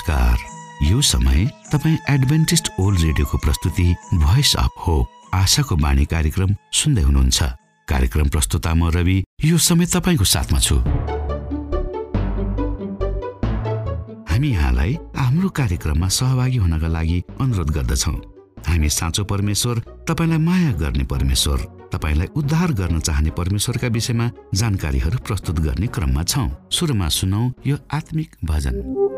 नमस्कार। यो समय तपाईँ एडभेन्टिस्ट ओल्ड रेडियोको प्रस्तुति भोइस अफ होप आशाको बाणी कार्यक्रम सुन्दै हुनुहुन्छ। कार्यक्रम प्रस्तुता म रवि यो समय तपाईँको साथमा छु। हामी यहाँलाई हाम्रो कार्यक्रममा सहभागी हुनका लागि अनुरोध गर्दछौँ। हामी साँचो परमेश्वर तपाईँलाई माया गर्ने परमेश्वर तपाईँलाई उद्धार गर्न चाहने परमेश्वरका विषयमा जानकारीहरू प्रस्तुत गर्ने क्रममा छौँ। सुरुमा सुनौ यो आत्मिक भजन।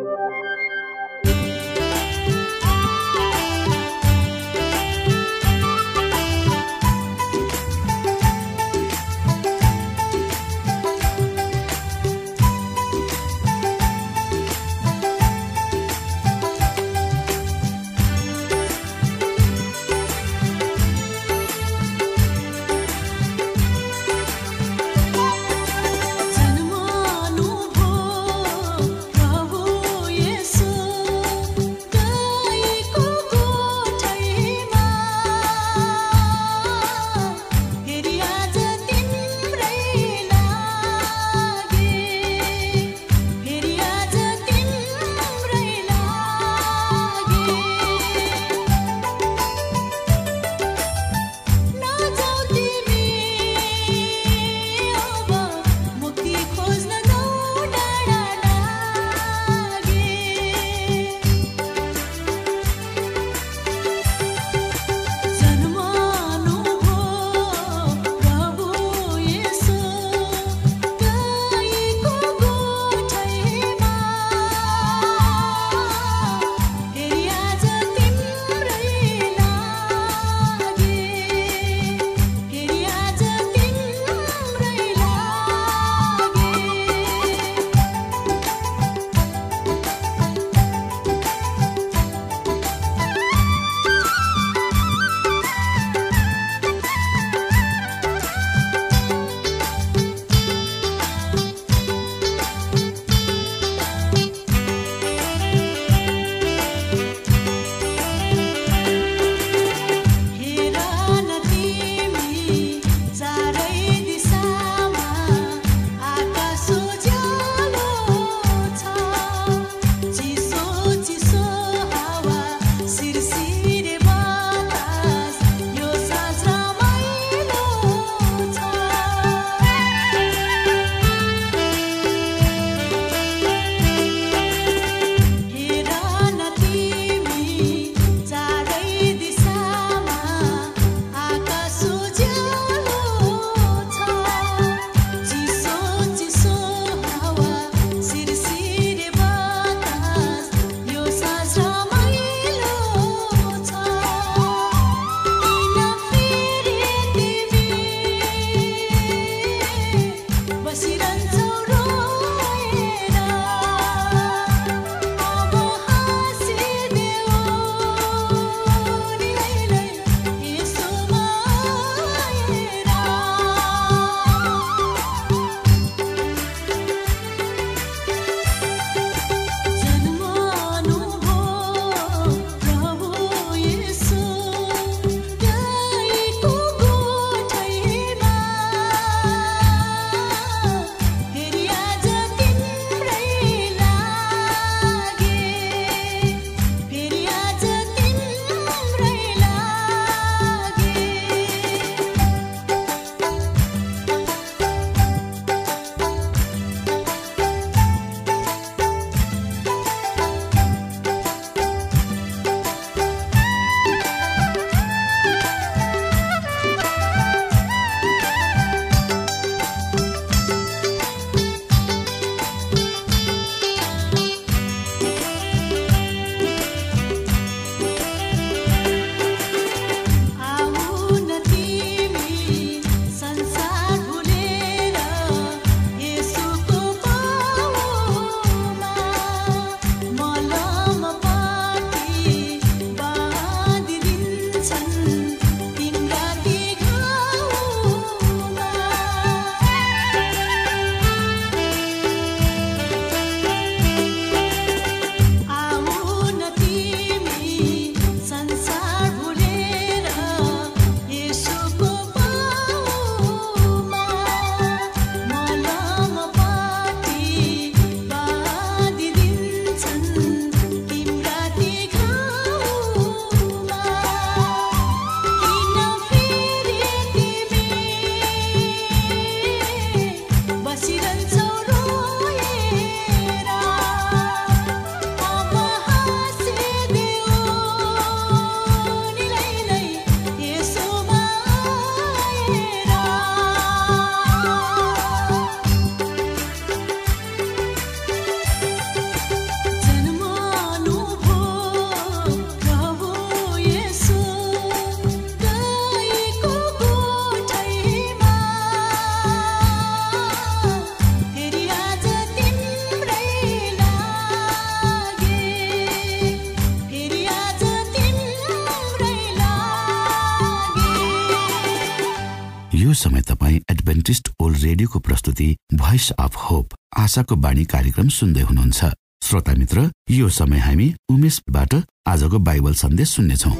समय तपाईँ एडभेन्टिस्ट ओल्ड रेडियोको प्रस्तुति भोइस अफ होप आशाको बाणी कार्यक्रम सुन्दै हुनुहुन्छ। श्रोता मित्र यो समय हामी उमेशबाट आजको बाइबल सन्देश सुन्नेछौ।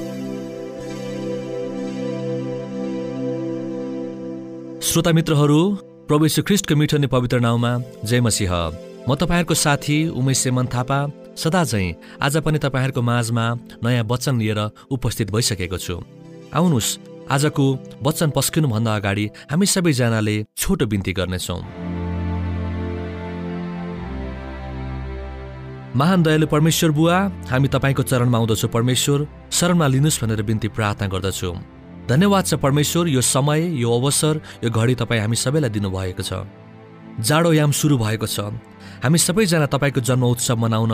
श्रोता मित्रहरू प्रभु यीशु ख्रिस्टको मिठो पवित्र नाउँमा जय मसिंह। म तपाईँहरूको साथी उमेश सेमन थापा सदा चाहिँ आज पनि तपाईँहरूको माझमा नयाँ वचन लिएर उपस्थित भइसकेको छु। आउनुहोस् आजको वचन पस्किनुभन्दा अगाडि हामी सबैजनाले छोटो बिन्ती गर्नेछौँ। महान दयालु परमेश्वर बुवा हामी तपाईँको चरणमा आउँदछौँ परमेश्वर शरणमा लिनुहोस् भनेर बिन्ती प्रार्थना गर्दछु। धन्यवाद छ परमेश्वर यो समय यो अवसर यो घडी तपाईँ हामी सबैलाई दिनुभएको छ। जाडो याम सुरु भएको छ। हामी सबैजना तपाईँको जन्म उत्सव मनाउन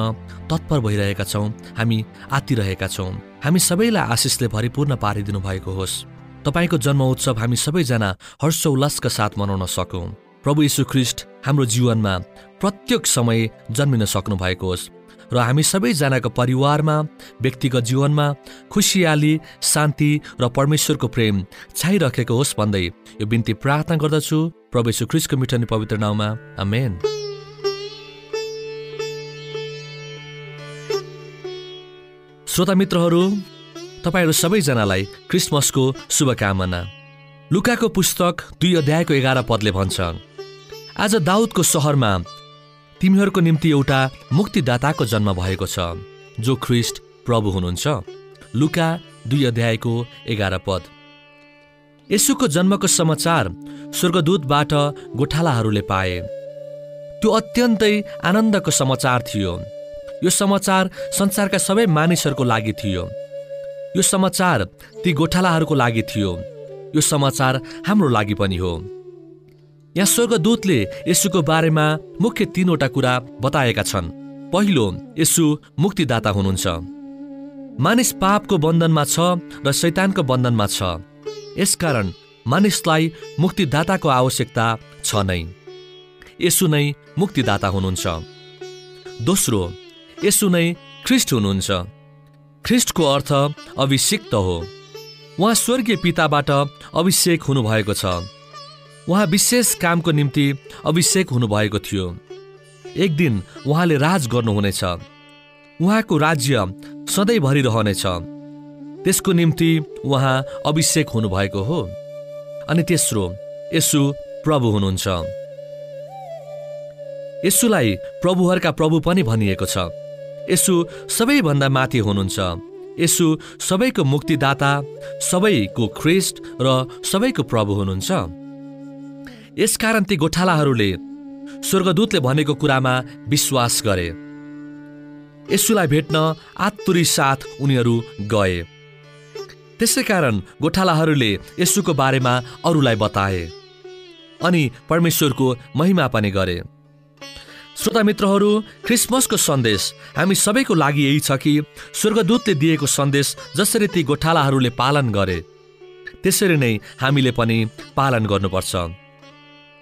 तत्पर भइरहेका छौँ। हामी आतिरहेका छौँ। हामी सबैलाई आशिषले भरिपूर्ण पारिदिनु भएको होस्। तपाईँको जन्म उत्सव हामी सबैजना हर्षोल्लासका साथ मनाउन सकौँ। प्रभु यीशु ख्रिस्ट हाम्रो जीवनमा प्रत्येक समय जन्मिन सक्नु भएको होस् र हामी सबैजनाको परिवारमा व्यक्तिगत जीवनमा खुसियाली शान्ति र परमेश्वरको प्रेम छाइरहेको होस् भन्दै यो बिन्ती प्रार्थना गर्दछु। प्रभु यीशु ख्रिस्टको मिठो पवित्र नाउँमा अमेन श्रोता मित्रहरू तपाईँहरू सबैजनालाई क्रिसमसको शुभकामना। लुकाको पुस्तक दुई अध्यायको एघार पदले भन्छ आज दाउदको सहरमा तिमीहरूको निम्ति एउटा मुक्तिदाताको जन्म भएको छ जो ख्रिस्ट प्रभु हुनुहुन्छ। लुका दुई अध्यायको एघार पद। यसुको जन्मको समाचार स्वर्गदूतबाट गोठालाहरूले पाए। त्यो अत्यन्तै आनन्दको समाचार थियो। यो समाचार संसारका सबै मानिसहरूको लागि थियो। यो समाचार ती गोठालाहरूको लागि थियो। यो समाचार हाम्रो लागि पनि हो। यहाँ स्वर्गदूतले यसुको बारेमा मुख्य तीनवटा कुरा बताएका छन्। पहिलो यसु मुक्तिदाता हुनुहुन्छ। मानिस पापको बन्धनमा छ र शैतानको बन्धनमा छ। यसकारण मानिसलाई मुक्तिदाताको आवश्यकता छ नै। यसु नै मुक्तिदाता हुनुहुन्छ। दोस्रो यसु नै ख्रिस्ट हुनुहुन्छ। ख्रिस्टको अर्थ अभिषेक्त हो। उहाँ स्वर्गीय पिताबाट अभिषेक हुनुभएको छ। उहाँ विशेष कामको निम्ति अभिषेक हुनुभएको थियो। एक दिन उहाँले राज गर्नुहुनेछ। उहाँको राज्य सधैँभरि रहनेछ। त्यसको निम्ति उहाँ अभिषेक हुनुभएको हो। अनि तेस्रो यसु प्रभु हुनुहुन्छ। यसुलाई प्रभुहरूका प्रभु पनि भनिएको छ। यसु सबैभन्दा माथि हुनुहुन्छ। यसु सबैको मुक्तिदाता सबैको ख्रिस्ट र सबैको प्रभु हुनुहुन्छ। यसकारण ती गोठालाहरूले स्वर्गदूतले भनेको कुरामा विश्वास गरे। यसुलाई भेट्न आत्तुरी साथ उनीहरू गए। त्यसै कारण गोठालाहरूले यसुको बारेमा अरूलाई बताए। अनि परमेश्वरको महिमा पनि गरे। श्रोता मित्रहरू क्रिसमसको सन्देश। हामी सबैको लागि यही छ कि स्वर्गदूतले दिएको सन्देश जसरी ती गोठालाहरूले पालन गरे। त्यसरी नै हामीले पनि पालन गर्नुपर्छ।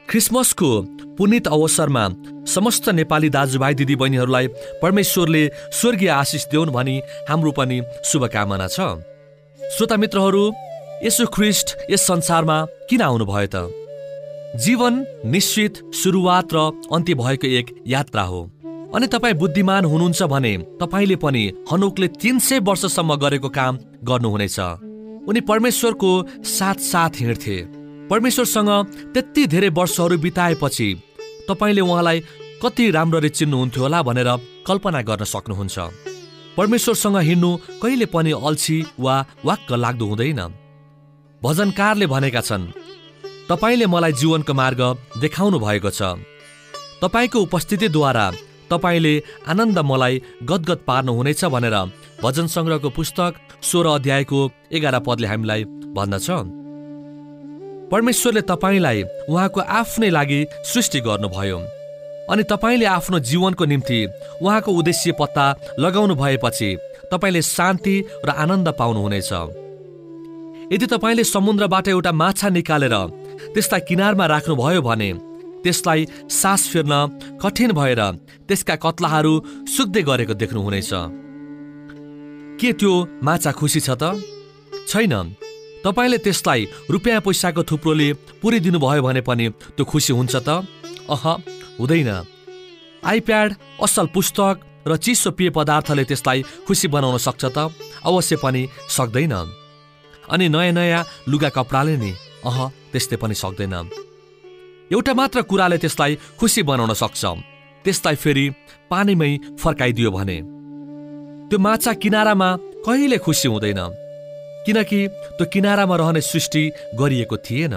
क्रिसमसको पुनित अवसरमा समस्त नेपाली दाजुभाइ दिदीबहिनीहरूलाई परमेश्वरले स्वर्गीय आशिष देऊन् भनी हाम्रो पनि शुभकामना छ। श्रोता मित्रहरू यसो ख्रिस्ट यस संसारमा किन आउनुभयो त? जीवन निश्चित सुरुवात र अन्त्य भएको एक यात्रा हो। अनि तपाईँ बुद्धिमान हुनुहुन्छ भने तपाईँले पनि हनुकले तिन सय वर्षसम्म गरेको काम गर्नुहुनेछ। उनी परमेश्वरको साथ साथ हिँड्थे। परमेश्वरसँग त्यति धेरै वर्षहरू बिताएपछि तपाईँले उहाँलाई कति राम्ररी चिन्नुहुन्थ्यो होला भनेर कल्पना गर्न सक्नुहुन्छ। परमेश्वरसँग हिँड्नु कहिले पनि अल्छी वा वाक्क लाग्दो हुँदैन। भजनकारले भनेका छन् तपाईँले मलाई जीवनको मार्ग देखाउनु भएको छ। तपाईँको उपस्थितिद्वारा तपाईँले आनन्द मलाई गदगद पार्नुहुनेछ भनेर भजन सङ्ग्रहको पुस्तक सोह्र अध्यायको एघार पदले हामीलाई भन्दछ। परमेश्वरले तपाईँलाई उहाँको आफ्नै लागि सृष्टि गर्नुभयो अनि तपाईँले आफ्नो जीवनको निम्ति उहाँको उद्देश्य पत्ता लगाउनु भएपछि तपाईँले शान्ति र आनन्द पाउनुहुनेछ। यदि तपाईँले समुद्रबाट एउटा माछा निकालेर त्यसलाई किनारमा राख्नुभयो भने त्यसलाई सास फेर्न कठिन भएर त्यसका कत्लाहरू सुक्दै गरेको देख्नुहुनेछ। के त्यो माछा खुसी छ त? छैन। तपाईँले त्यसलाई रुपियाँ पैसाको थुप्रोले पुरिदिनु भयो भने पनि त्यो खुसी हुन्छ त? अह हुँदैन। आइप्याड असल पुस्तक र चिसो पेय पदार्थले त्यसलाई खुसी बनाउन सक्छ त? अवश्य पनि सक्दैन। अनि नयाँ नयाँ लुगा कपडाले नि। अह त्यस्तै पनि सक्दैन। एउटा मात्र कुराले त्यसलाई खुसी बनाउन सक्छ। त्यसलाई फेरि पानीमै फर्काइदियो भने। त्यो माछा किनारामा कहिले खुसी हुँदैन। किनकि त्यो किनारामा रहने सृष्टि गरिएको थिएन।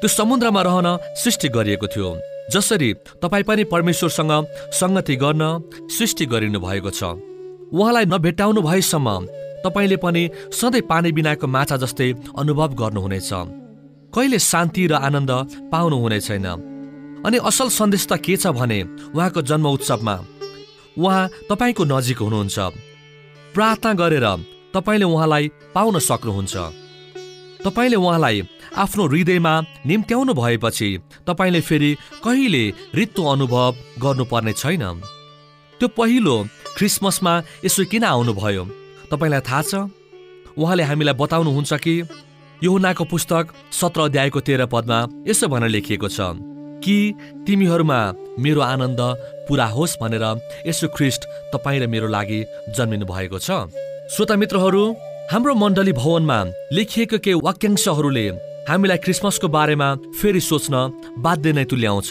त्यो समुद्रमा रहन सृष्टि गरिएको थियो। जसरी तपाईँ पनि परमेश्वरसँग सङ्गति गर्न सृष्टि गरिनु भएको छ। उहाँलाई नभेटाउनु भएसम्म तपाईँले पनि सधैँ पानी बिनाको माछा जस्तै अनुभव गर्नुहुनेछ। कहिले शान्ति र आनन्द पाउनुहुने छैन। अनि असल सन्देश त के छ भने उहाँको जन्म उत्सवमा। उहाँ तपाईँको नजिक हुनुहुन्छ। प्रार्थना गरेर तपाईँले उहाँलाई पाउन सक्नुहुन्छ। तपाईँले उहाँलाई आफ्नो हृदयमा निम्त्याउनु भएपछि तपाईँले फेरि कहिले रित्तो अनुभव गर्नुपर्ने छैन। त्यो पहिलो क्रिसमसमा यसो किन आउनुभयो? तपाईँलाई थाहा छ? उहाँले हामीलाई बताउनुहुन्छ कि? युहुनाको पुस्तक सत्र अध्यायको तेह्र पदमा यसो भनेर लेखिएको छ कि तिमीहरूमा मेरो आनन्द पुरा होस् भनेर यसो ख्रिस्ट तपाईँ र मेरो लागि जन्मिनु भएको छ। श्रोता मित्रहरू हाम्रो मण्डली भवनमा लेखिएको केही वाक्यांशहरूले हामीलाई क्रिसमसको बारेमा फेरि सोच्न बाध्य नै तुल्याउँछ।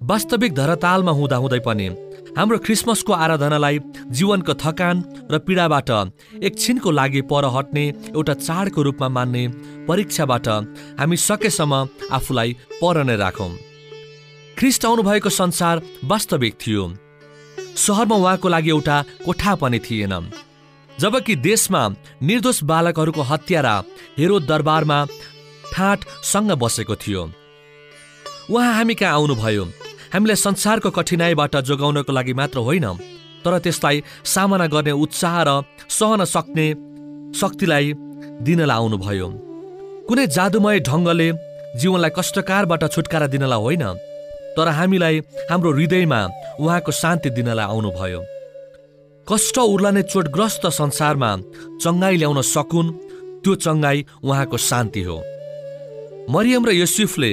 वास्तविक धरातालमा हुँदाहुँदै पनि हाम्रो क्रिसमसको आराधनालाई जीवनको थकान र पीडाबाट एकछिनको लागि पर हट्ने एउटा चाडको रूपमा मान्ने परीक्षाबाट हामी सकेसम्म आफूलाई पर नै राखौँ। ख्रिस्ट आउनुभएको संसार वास्तविक थियो। सहरमा उहाँको लागि एउटा कोठा पनि थिएन। जबकि देशमा निर्दोष बालकहरूको हत्यारा हेरो दरबारमा ठाँटसँग बसेको थियो। उहाँ हामी कहाँ आउनुभयो? हामीलाई संसारको कठिनाईबाट जोगाउनको लागि मात्र होइन तर त्यसलाई सामना गर्ने उत्साह र सहन सक्ने शक्तिलाई दिनलाई आउनुभयो। कुनै जादुमय ढङ्गले जीवनलाई कष्टकारबाट छुटकारा दिनलाई होइन तर हामीलाई हाम्रो हृदयमा उहाँको शान्ति दिनलाई आउनुभयो। कष्ट उर्लने चोटग्रस्त संसारमा चङ्गाई ल्याउन सकुन् त्यो चङ्गाई उहाँको शान्ति हो। मरियम र युसुफले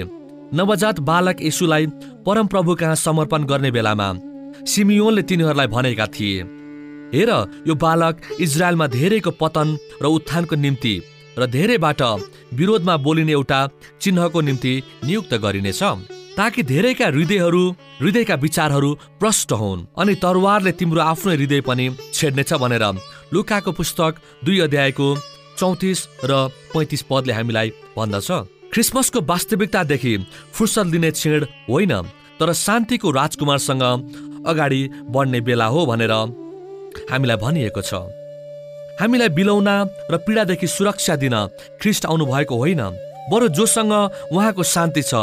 नवजात बालक यसुलाई परमप्रभु कहाँ समर्पण गर्ने बेलामा सिमियोनले तिनीहरूलाई भनेका थिए हेर यो बालक इजरायलमा धेरैको पतन र उत्थानको निम्ति र धेरैबाट विरोधमा बोलिने एउटा चिन्हको निम्ति नियुक्त गरिनेछ ताकि धेरैका हृदयहरू हृदयका विचारहरू प्रष्ट हुन् अनि तरवारले तिम्रो आफ्नो हृदय पनि छेड्नेछ भनेर लुकाको पुस्तक दुई अध्यायको चौतिस र पैँतिस पदले हामीलाई भन्दछ। क्रिसमसको वास्तविकतादेखि फुर्सद लिने क्षण होइन। तर शान्तिको राजकुमारसँग अगाडि बढ्ने बेला हो भनेर हामीलाई भनिएको छ। हामीलाई बिलौना र पीडादेखि सुरक्षा दिन ख्रिस्ट आउनुभएको होइन बरु जोसँग उहाँको शान्ति छ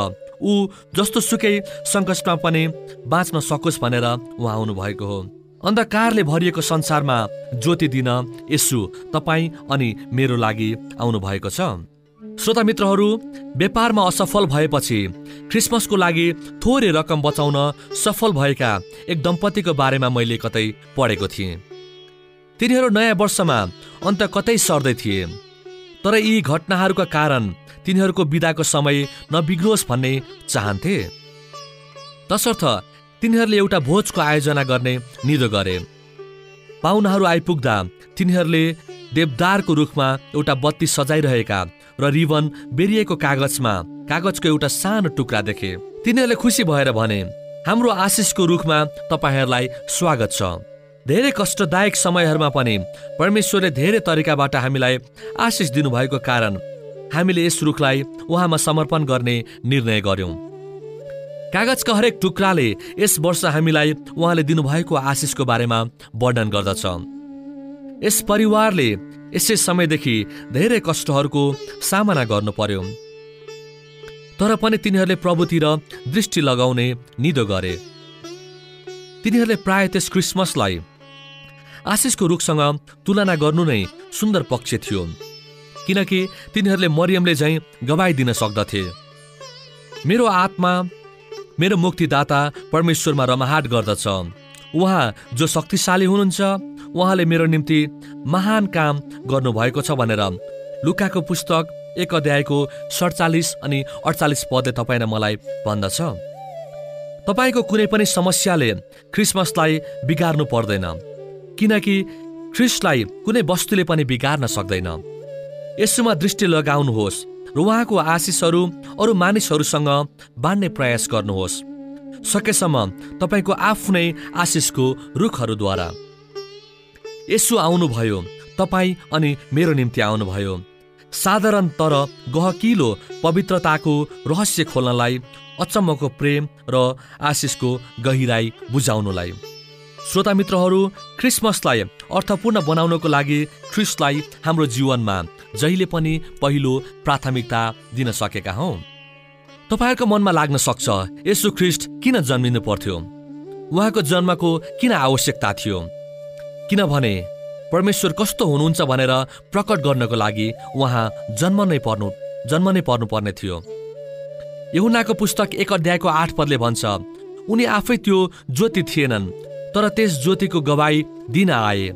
ऊ जस्तो सुकै सङ्कटमा पनि बाँच्न सकोस् भनेर उहाँ आउनुभएको हो। अन्धकारले भरिएको संसारमा ज्योति दिन यसु तपाईँ अनि मेरो लागि आउनुभएको छ। श्रोता मित्रहरू व्यापारमा असफल भएपछि क्रिसमसको लागि थोरै रकम बचाउन सफल भएका एक दम्पतिको बारेमा मैले कतै पढेको थिएँ। तिनीहरू नयाँ वर्षमा अन्त कतै सर्दै थिए। तर यी घटनाहरूका कारण तिनीहरूको बिदाको समय नबिग्रोस् भन्ने चाहन्थे। तसर्थ तिनीहरूले एउटा भोजको आयोजना गर्ने निदो गरे। पाहुनाहरू आइपुग्दा तिनीहरूले देवदारको रुखमा एउटा बत्ती सजाइरहेका र रिबन बेरिएको कागजमा कागजको एउटा सानो टुक्रा देखे। तिनीहरूले खुसी भएर भने हाम्रो आशिषको रुखमा तपाईँहरूलाई स्वागत छ। धेरै कष्टदायक समयहरूमा पनि परमेश्वरले धेरै तरिकाबाट हामीलाई आशिष दिनुभएको कारण हामीले यस रुखलाई उहाँमा समर्पण गर्ने निर्णय गर्यौं। कागजका हरेक टुक्राले यस वर्ष हामीलाई उहाँले दिनुभएको आशिषको बारेमा वर्णन गर्दछ। यस परिवारले यसै समयदेखि धेरै कष्टहरूको सामना गर्नु पर्यो। तर पनि तिनीहरूले प्रभुतिर दृष्टि लगाउने निदो गरे। तिनीहरूले प्राय त्यस क्रिसमसलाई आशिषको रुखसँग तुलना गर्नु नै सुन्दर पक्ष थियो किनकि तिनीहरूले मरियमले झैँ गवाई दिन सक्दथे। मेरो आत्मा मेरो मुक्तिदाता परमेश्वरमा रमाहाट गर्दछ। उहाँ जो शक्तिशाली हुनुहुन्छ उहाँले मेरो निम्ति महान काम गर्नुभएको छ भनेर लुकाको पुस्तक एक अध्यायको सडचालिस अनि अडचालिस पदले तपाईँ र मलाई भन्दछ। तपाईँको कुनै पनि समस्याले क्रिसमसलाई बिगार्नु पर्दैन किनकि ख्रिस्टलाई कुनै वस्तुले पनि बिगार्न सक्दैन। यसोमा दृष्टि लगाउनुहोस् र उहाँको आशिषहरू अरू मानिसहरूसँग बाँड्ने प्रयास गर्नुहोस्। सकेसम्म तपाईँको आफ्नै आशिषको रुखहरूद्वारा। यसो आउनुभयो। तपाईँ अनि मेरो निम्ति आउनुभयो। साधारण तर गहकिलो पवित्रताको रहस्य खोल्नलाई अचम्मको प्रेम र आशिषको गहिराई बुझाउनुलाई। श्रोता मित्रहरू क्रिसमसलाई अर्थपूर्ण बनाउनको लागि ख्रिस्टलाई हाम्रो जीवनमा जहिले पनि पहिलो प्राथमिकता दिन सकेका हौ। तपाईँहरूको मनमा लाग्न सक्छ यसो ख्रिस्ट किन जन्मिनु पर्थ्यो? उहाँको जन्मको किन आवश्यकता थियो? किनभने परमेश्वर कस्तो हुनुहुन्छ भनेर प्रकट गर्नको लागि उहाँ जन्म नै पर्नु जन्म नै पर्नुपर्ने थियो। यहुनाको पुस्तक एक अध्यायको आठ पदले भन्छ उनी आफै त्यो ज्योति थिएनन् तर त्यस ज्योतिको गवाई दिन आए।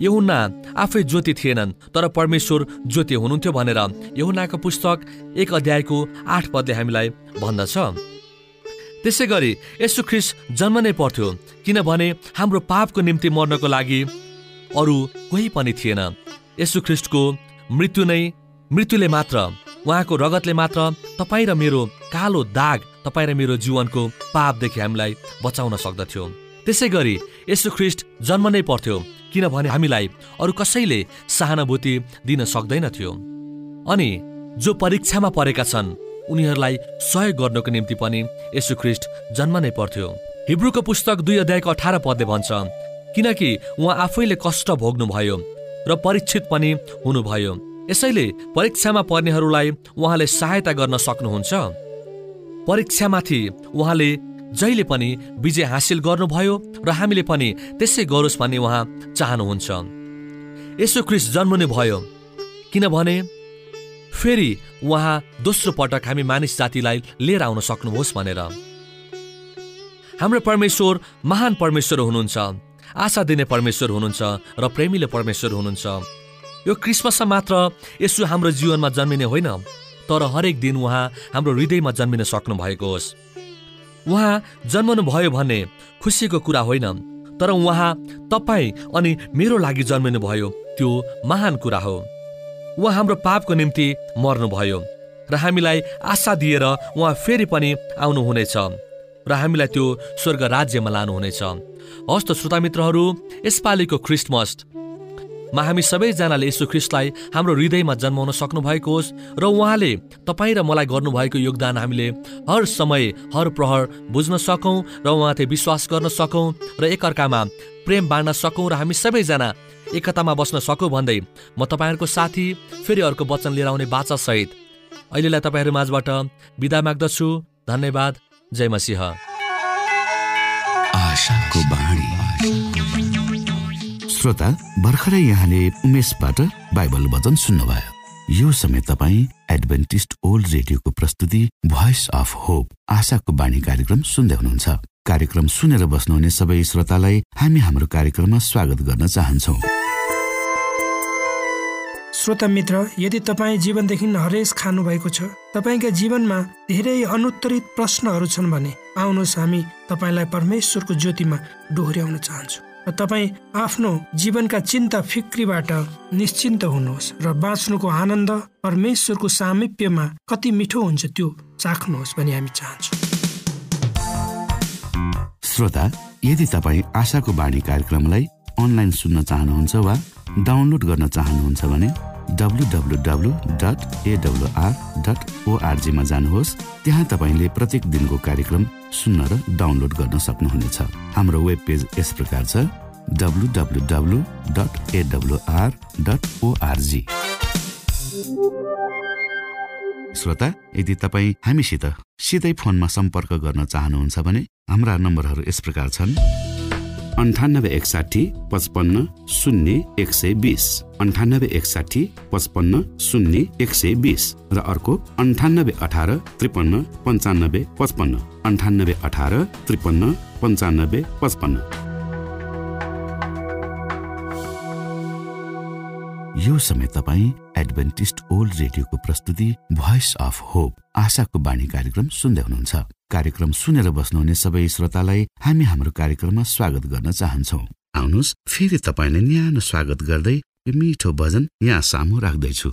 यहुना आफै ज्योति थिएनन् तर परमेश्वर ज्योति हुनुहुन्थ्यो भनेर यहुनाको पुस्तक एक अध्यायको आठ पदले हामीलाई भन्दछ। त्यसै गरी यसु ख्रिस जन्म नै पर्थ्यो किनभने हाम्रो पापको निम्ति मर्नको लागि अरू कोही पनि थिएन। यसु ख्रिस्टको मृत्यु नै मृत्युले मात्र उहाँको रगतले मात्र तपाईँ र मेरो कालो दाग तपाईँ र मेरो जीवनको पापदेखि हामीलाई बचाउन सक्दथ्यो। त्यसै गरी यसु ख्रिस्ट जन्म नै पर्थ्यो किनभने हामीलाई अरू कसैले सहानुभूति दिन सक्दैनथ्यो अनि जो परीक्षामा परेका छन् उनीहरूलाई सहयोग गर्नको निम्ति पनि ख्रिस्ट जन्म नै पर्थ्यो। हिब्रूको पुस्तक दुई अध्यायको अठार पदले भन्छ किनकि उहाँ आफैले कष्ट भोग्नुभयो र परीक्षित पनि हुनुभयो। यसैले परीक्षामा पर्नेहरूलाई उहाँले सहायता गर्न सक्नुहुन्छ। परीक्षामाथि उहाँले जहिले पनि विजय हासिल गर्नुभयो र हामीले पनि त्यसै गरोस् भन्ने उहाँ चाहनुहुन्छ। यसो क्रिस जन्मनु भयो। किनभने फेरि उहाँ दोस्रो पटक हामी मानिस जातिलाई लिएर आउन सक्नुहोस् भनेर। हाम्रो परमेश्वर महान परमेश्वर हुनुहुन्छ आशा दिने परमेश्वर हुनुहुन्छ र प्रेमीले परमेश्वर हुनुहुन्छ। यो क्रिसमसमा मात्र यसो हाम्रो जीवनमा जन्मिने होइन तर हरेक दिन उहाँ हाम्रो हृदयमा जन्मिन सक्नु भएको होस्। उहाँ जन्मनु भयो भन्ने खुसीको कुरा होइन तर उहाँ तपाईँ अनि मेरो लागि जन्मिनु भयो त्यो महान कुरा हो। उहाँ हाम्रो पापको निम्ति मर्नुभयो र हामीलाई आशा दिएर उहाँ फेरि पनि आउनुहुनेछ र हामीलाई त्यो स्वर्ग राज्यमा लानुहुनेछ। हस्त श्रोता मित्रहरू यसपालिको क्रिसमस मा हामी सबैजनाले यसो ख्रिस्टलाई हाम्रो हृदयमा जन्माउन सक्नु भएको होस् र उहाँले तपाईँ र मलाई गर्नुभएको योगदान हामीले हर समय हर प्रहर बुझ्न सकौँ र उहाँथे विश्वास गर्न सकौँ र एकअर्कामा प्रेम बाँड्न सकौँ र हामी सबैजना एकतामा बस्न सकौँ भन्दै म तपाईँहरूको साथी फेरि अर्को वचन लिएर आउने बाचासहित अहिलेलाई तपाईँहरू माझबाट बिदा माग्दछु। धन्यवाद। जय मसिंह। आशाको बाणी। श्रोता भर्खरै यहाँले उमेशबाट बाइबल वचन सुन्नुभयो। यो समय तपाईँ एडभेन्टिस्ट ओल्ड रेडियोको प्रस्तुति भोइस अफ होप आशाको बाणी कार्यक्रम सुन्दै हुनुहुन्छ। कार्यक्रम सुनेर बस्नुहुने सबै श्रोतालाई हामी हाम्रो कार्यक्रममा स्वागत गर्न चाहन्छौ। श्रोता मित्र यदि तपाईँ जीवनदेखि हरेस खानु भएको छ तपाईँका जीवनमा धेरै अनुत्तरित प्रश्नहरू छन् भने आउनुहोस् हामी तपाईँलाई परमेश्वरको ज्योतिमा डोहोऱ्याउन चाहन्छौँ। र तपाईँ आफ्नो जीवनका चिन्ता फिक्रीबाट निश्चिन्त हुनुहोस् र बाँच्नुको आनन्द परमेश्वरको सामिप्यमा कति मिठो हुन्छ त्यो चाख्नुहोस् भनी हामी चाहन्छौँ। श्रोता यदि तपाईँ आशाको बाणी कार्यक्रमलाई अनलाइन सुन्न चाहनुहुन्छ वा डाउनलोड गर्न चाहनुहुन्छ भने W W W dot AWR dot ओआरजीमा जानुहोस्। त्यहाँ तपाईँले प्रत्येक दिनको कार्यक्रम सुन्न र डाउनलोड गर्न सक्नुहुनेछ। हाम्रो वेब पेज यस प्रकार छ W W W dot AWR dot ORG श्रोता यदि तपाईँ हामीसित सिधै फोनमा सम्पर्क गर्न चाहनुहुन्छ भने हाम्रा नम्बरहरू यस प्रकार छन्। अन्ठानब्बे एकसाठी पचपन्न शून्य एक सय बिस। अन्ठानब्बे एकसाठी पचपन्न शून्य एक सय बिस। र अर्को अन्ठानब्बे अठार त्रिपन्न पन्चानब्बे पचपन्न। अन्ठानब्बे अठार त्रिपन्न यो समय तपाईँ एडभेन्टिस्ट ओल्ड रेडियोको प्रस्तुति भोइस अफ होप आशाको बाणी कार्यक्रम सुन्दै हुनुहुन्छ। कार्यक्रम सुनेर बस्नुहुने सबै श्रोतालाई हामी हाम्रो कार्यक्रममा स्वागत गर्न चाहन्छौ। आउनुहोस् फेरि तपाईँलाई न्यानो स्वागत गर्दै यो मिठो भजन यहाँ सामु राख्दैछु।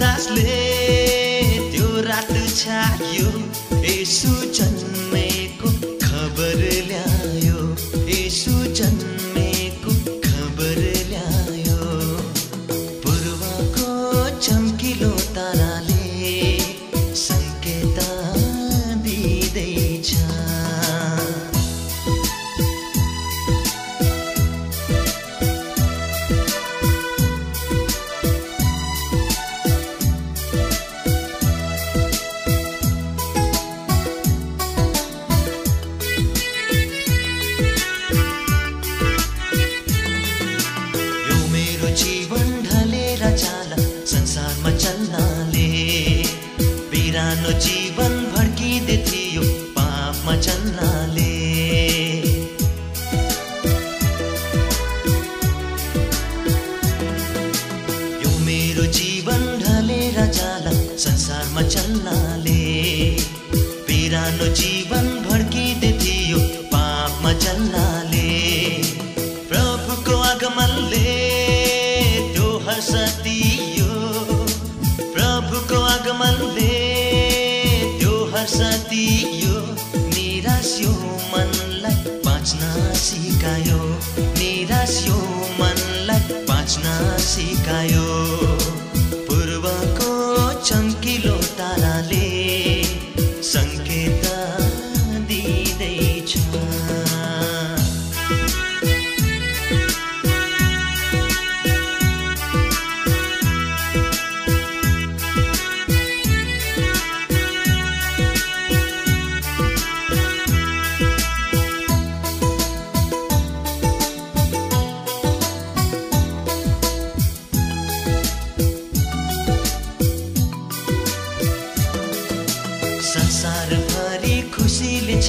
दासले त्यो रात छायो ए सुजन साथमा चल्नाले पिरानो जीवन भड्किँदै थियो पापमा चल्नाले। प्रभुको आगमनले त्यो हर्षतियो प्रभुको आगमनले त्यो हर्षतियो निराश यो मनलाई बाँच्न सिकायो। निराश्यो मनलाई बाँच्न सिकायो।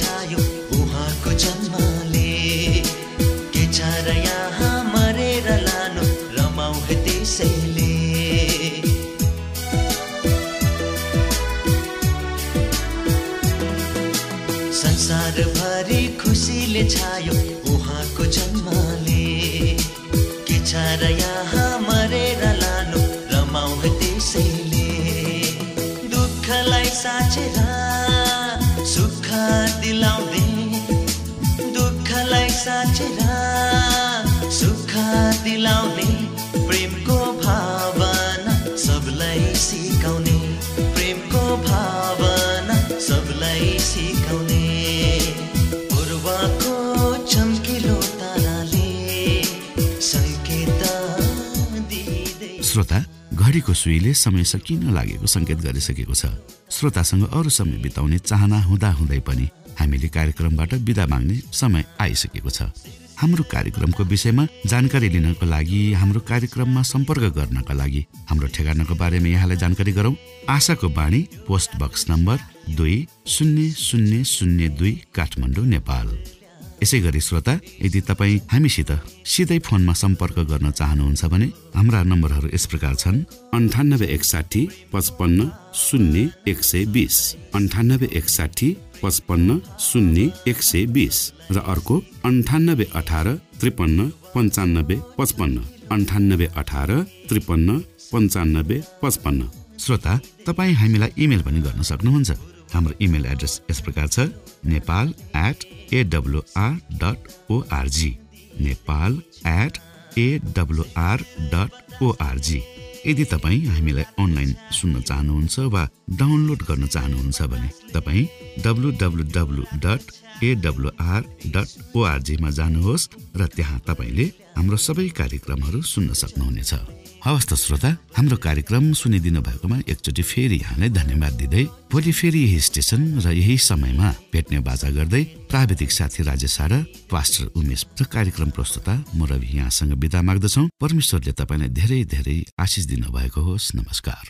child श्रोता घडीको सुईले समय सकिन लागेको संकेत गरिसकेको छ? श्रोतासँग अरू समय बिताउने चाहना हुँदा हुँदै पनि हामीले कार्यक्रमबाट विदा माग्ने समय आइसकेको छ। हाम्रो कार्यक्रमको विषयमा जानकारी लिनको लागि हाम्रो कार्यक्रममा सम्पर्क गर्नका लागि हाम्रो ठेगानाको बारेमा यहाँलाई जानकारी गरौँ। आशाको बाणी पोस्ट बक्स नम्बर दुई शून्य शून्य शून्य दुई काठमाडौँ नेपाल। यसै गरी श्रोता यदि तपाईँ हामीसित सिधै फोनमा सम्पर्क गर्न चाहनुहुन्छ भने हाम्रा नम्बरहरू यस प्रकार छन्। अन्ठानब्बे एकसाठी पचपन्न शून्य एक सय बिस। अन्ठानब्बे एकसाठी पचपन्न शून्य एक सय बिस। र अर्को अन्ठानब्बे अठार त्रिपन्न पन्चानब्बे पचपन्न। अन्ठानब्बे अठार त्रिपन्न पन्चानब्बे पचपन्न। श्रोता तपाईँ हामीलाई इमेल पनि गर्न सक्नुहुन्छ। हाम्रो इमेल एड्रेस यस प्रकार छ Nepal at AWR dot ORG Nepal at AWR dot ORG यदि तपाईँ हामीलाई अनलाइन सुन्न चाहनुहुन्छ वा डाउनलोड गर्न चाहनुहुन्छ भने तपाईँ W W W dot AWR dot ओआरजीमा जानुहोस् र त्यहाँ तपाईँले हाम्रो सबै कार्यक्रमहरू सुन्न सक्नुहुनेछ। हवस् त श्रोता हाम्रो कार्यक्रम सुनिदिनु भएकोमा एकचोटि फेरि यहाँलाई धन्यवाद दिँदै भोलि फेरि यही स्टेशन र यही समयमा भेट्ने बाजा गर्दै प्राविधिक साथी राजेश र पास्टर उमेश र कार्यक्रम प्रस्तुता म रवि यहाँसँग विदा माग्दछौ। परमेश्वरले तपाईँलाई धेरै धेरै आशिष दिनुभएको होस्। नमस्कार।